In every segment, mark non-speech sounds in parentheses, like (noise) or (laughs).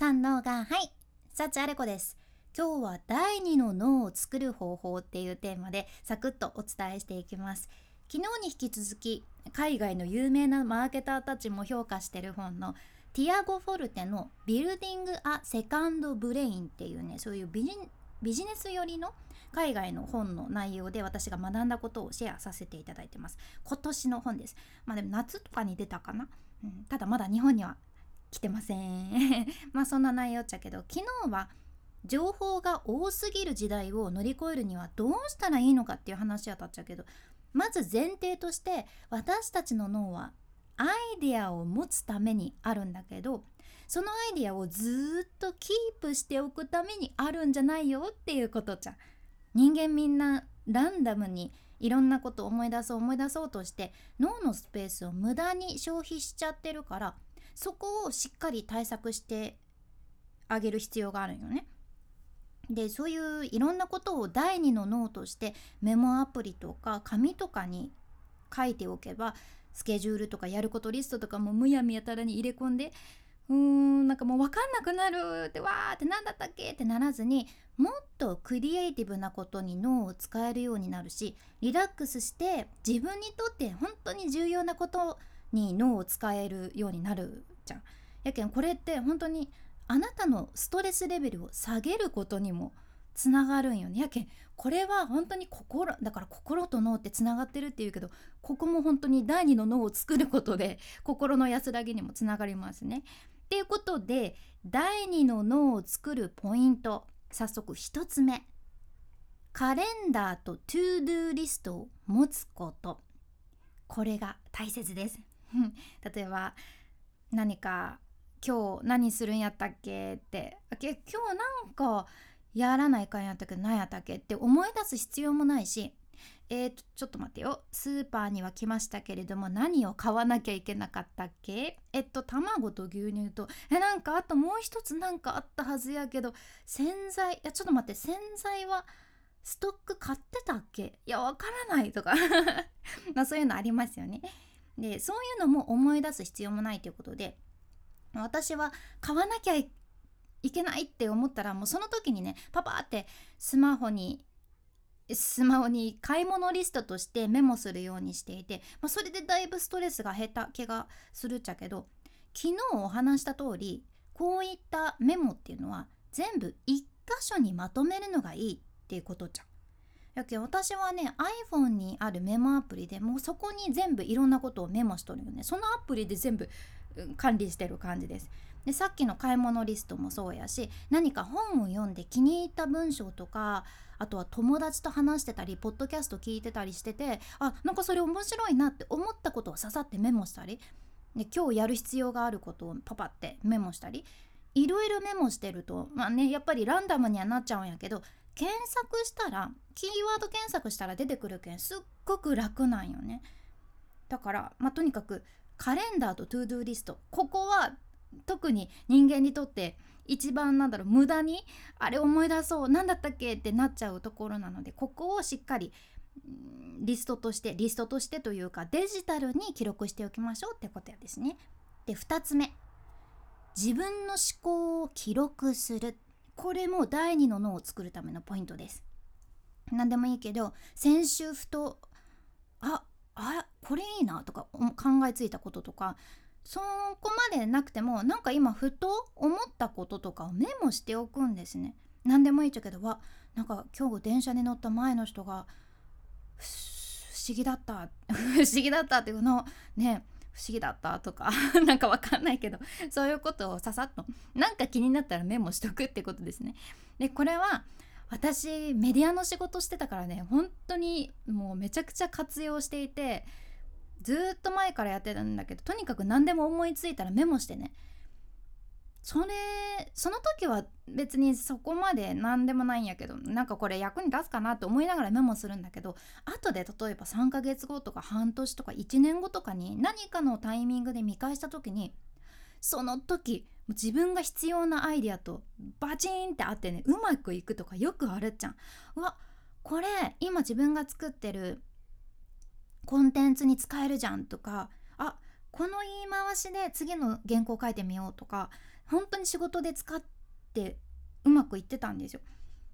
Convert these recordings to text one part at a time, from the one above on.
三脳がはい。幸あれ子です。今日は第二の脳を作る方法っていうテーマでサクッとお伝えしていきます。昨日に引き続き海外の有名なマーケターたちも評価してる本のティアゴ・フォルテの「ビルディング・ア・セカンド・ブレイン」っていうねそういうビジビジネス寄りの海外の本の内容で私が学んだことをシェアさせていただいてます。今年の本です。まあでも夏とかに出たかな、うん、ただまだ日本には来てません。(laughs) まあそんな内容っちゃけど昨日は情報が多すぎる時代を乗り越えるにはどうしたらいいのかっていう話は立っちゃけどまず前提として私たちの脳はアイデアを持つためにあるんだけどそのアイデアをずっとキープしておくためにあるんじゃないよっていうことじゃ人間みんなランダムにいろんなことを思い出そう思い出そうとして脳のスペースを無駄に消費しちゃってるからそこをしっかり対策してあげる必要があるよね。でそういういろんなことを第二の脳としてメモアプリとか紙とかに書いておけばスケジュールとかやることリストとかもむやみやたらに入れ込んでうーんなんかもう分かんなくなるってわーって何だったっけってならずにもっとクリエイティブなことに脳を使えるようになるしリラックスして自分にとって本当に重要なことに脳を使えるようになるじゃん。やけんこれって本当にあなたのストレスレベルを下げることにもつながるんよねやけんこれは本当に心だから心と脳ってつながってるっていうけどここも本当に第二の脳を作ることで心の安らぎにもつながりますね。っていうことで第二の脳を作るポイント早速1つ目カレンダーと To Do リストを持つことこれが大切です (laughs) 例えば何か今日何するんやったっけって。今日なんかやらないかんやったけど何やったっけって思い出す必要もないし。えーと、ちょっと待ってよ。スーパーには来ましたけれども何を買わなきゃいけなかったっけ？えっと卵と牛乳と。えなんかあともう一つなんかあったはずやけど洗剤。いやちょっと待って。洗剤はストック買ってたっけ？いやわからないとか。(laughs) まあそういうのありますよね。でそういうのも思い出す必要もないということで私は買わなきゃいけないって思ったらもうその時にねパパってスマホにスマホに買い物リストとしてメモするようにしていて、まあ、それでだいぶストレスが減った気がするっちゃけど昨日お話した通りこういったメモっていうのは全部一箇所にまとめるのがいいっていうことじゃん。やけ私はね iPhone にあるメモアプリでもうそこに全部いろんなことをメモしとるよね。そのアプリで全部管理してる感じです。でさっきの買い物リストもそうやし何か本を読んで気に入った文章とかあとは友達と話してたりポッドキャスト聞いてたりしててあなんかそれ面白いなって思ったことをささってメモしたりで今日やる必要があることをパパってメモしたりいろいろメモしてるとまあねやっぱりランダムにはなっちゃうんやけど検索したらキーワード検索したら出てくるけんすっごく楽なんよねだからまあとにかくカレンダーと To Do リストここは特に人間にとって一番なんだろう無駄にあれ思い出そう何だったっけってなっちゃうところなのでここをしっかりリストとしてリストとしてというかデジタルに記録しておきましょうってことやですね。で2つ目自分の思考を記録するこれも第二の脳を作るためのポイントです。何でもいいけど先週ふとああこれいいなとか考えついたこととかそこまでなくてもなんか今ふと思ったこととかをメモしておくんですね。何でもいいっちゃけどわなんか今日電車に乗った前の人が不思議だった不思議だったっていうのね不思議だったとか (laughs) なんかわかんないけどそういうことをささっとなんか気になったらメモしとくってことですね。でこれは私メディアの仕事してたからね本当にもうめちゃくちゃ活用していてずっと前からやってたんだけどとにかく何でも思いついたらメモしてね。それその時は別にそこまで何でもないんやけどなんかこれ役に立つかなって思いながらメモするんだけど後で例えば3ヶ月後とか半年とか1年後とかに何かのタイミングで見返した時にその時自分が必要なアイデアとバチンってあってねうまくいくとかよくあるじゃん。うわこれ今自分が作ってるコンテンツに使えるじゃんとかあこの言い回しで次の原稿書いてみようとか本当に仕事で使ってうまくいってたんですよ。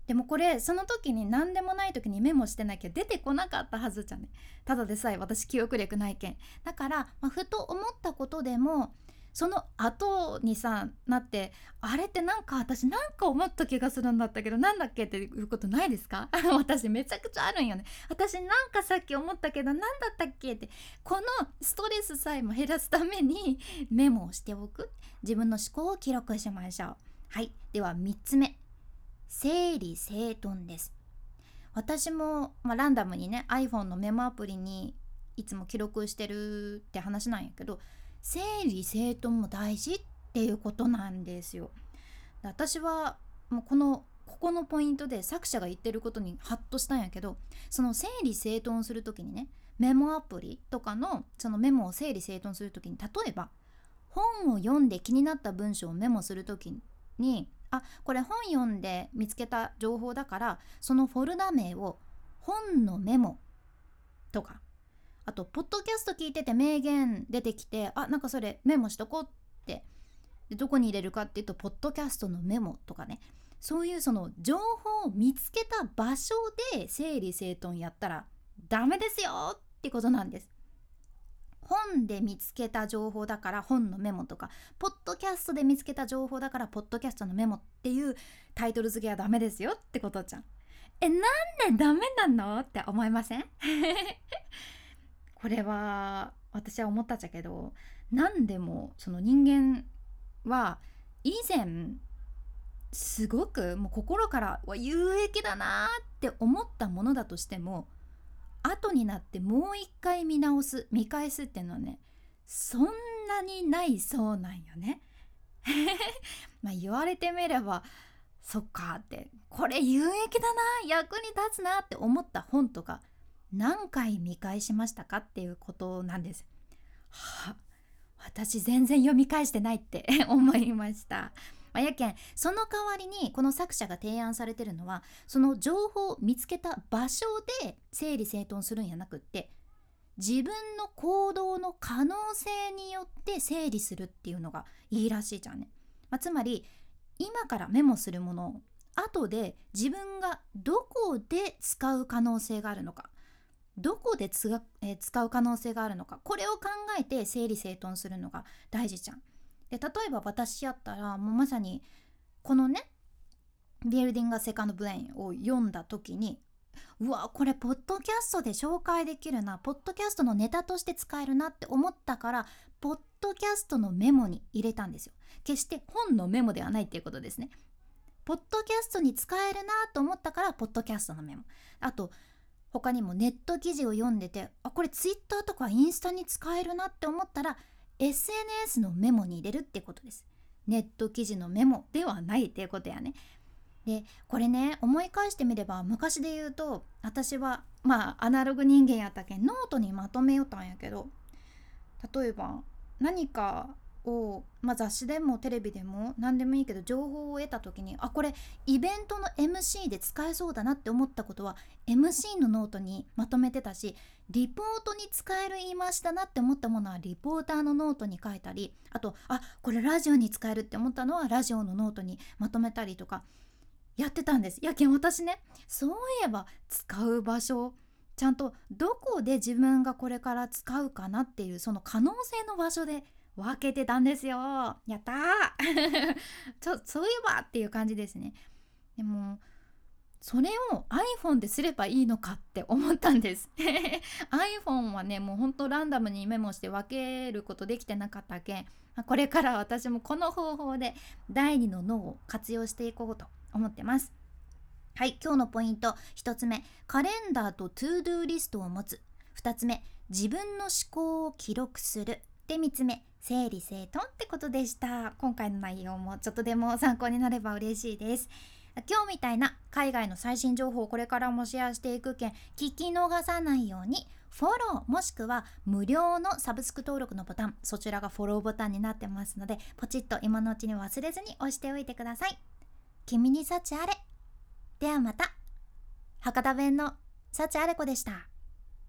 でもこれその時に何でもない時にメモしてなきゃ出てこなかったはずじゃね。ただでさえ私記憶力ないけん。だから、まあ、ふと思ったことでもその後にさなってあれってなんか私なんか思った気がするんだったけどなんだっけっていうことないですか？(laughs) 私めちゃくちゃあるんよね。私なんかさっき思ったけど何だったっけってこのストレスさえも減らすためにメモをしておく。自分の思考を記録しましょう。はい。では3つ目。整理整頓です。私も、まあ、ランダムにね iPhone のメモアプリにいつも記録してるって話なんやけど整理整頓も大事っていうことなんですよ。私はもうこのここのポイントで作者が言ってることにハッとしたんやけどその整理整頓する時にねメモアプリとかのそのメモを整理整頓する時に例えば本を読んで気になった文章をメモする時にあこれ本読んで見つけた情報だからそのフォルダ名を本のメモとかあとポッドキャスト聞いてて名言出てきてあなんかそれメモしとこうってでどこに入れるかっていうとポッドキャストのメモとかねそういうその情報を見つけた場所で整理整頓やったらダメですよってことなんです。本で見つけた情報だから本のメモとかポッドキャストで見つけた情報だからポッドキャストのメモっていうタイトル付けはダメですよってことじゃん。えなんでダメなのって思いません？(laughs) これは私は思ったっちゃけど何でもその人間は以前すごくもう心から有益だなって思ったものだとしても後になってもう一回見直す見返すっていうのはねそんなにないそうなんよね。(laughs) まあ言われてみればそっかってこれ有益だな役に立つなって思った本とか何回見返しましたかっていうことなんです。はあ、私全然読み返してないって (laughs) 思いました。まあ、やけんその代わりにこの作者が提案されてるのはその情報を見つけた場所で整理整頓するんやなくって自分の行動の可能性によって整理するっていうのがいいらしいじゃんね。まあ、つまり今からメモするものを後で自分がどこで使う可能性があるのかどこでつか、えー、使う可能性があるのか。これを考えて整理整頓するのが大事じゃん。で例えば私やったらもうまさにこのね「 Building Second Brain」を読んだ時にうわこれポッドキャストで紹介できるな。ポッドキャストのネタとして使えるなって思ったからポッドキャストのメモに入れたんですよ。決して本のメモではないっていうことですね。ポッドキャストに使えるなと思ったからポッドキャストのメモ。あと他にもネット記事を読んでてあこれツイッターとかインスタに使えるなって思ったら SNS のメモに入れるってことです。ネット記事のメモではないっていうことやね。でこれね思い返してみれば昔で言うと私はまあアナログ人間やったけんノートにまとめよったんやけど例えば何かを、まあ、雑誌でもテレビでも何でもいいけど情報を得た時にあこれイベントの MC で使えそうだなって思ったことは MC のノートにまとめてたしリポートに使える言い回しだなって思ったものはリポーターのノートに書いたりあとあこれラジオに使えるって思ったのはラジオのノートにまとめたりとかやってたんです。やけん私ねそういえば使う場所ちゃんとどこで自分がこれから使うかなっていうその可能性の場所で分けてたんですよ。やったー。(laughs) ちょそういえばっていう感じですね。でもそれを iPhone ですればいいのかって思ったんです。(laughs) iPhone はねもうほんとランダムにメモして分けることできてなかったけ。んこれから私もこの方法で第二の脳を活用していこうと思ってます。はい今日のポイント。1つ目。カレンダーと To Do リストを持つ。2つ目。自分の思考を記録する。で3つ目。整理整頓ってことでした。今回の内容もちょっとでも参考になれば嬉しいです。今日みたいな海外の最新情報をこれからもシェアしていくけん聞き逃さないようにフォローもしくは無料のサブスク登録のボタンそちらがフォローボタンになってますのでポチッと今のうちに忘れずに押しておいてください。君に幸あれ。ではまた。博多弁の幸あれ子でした。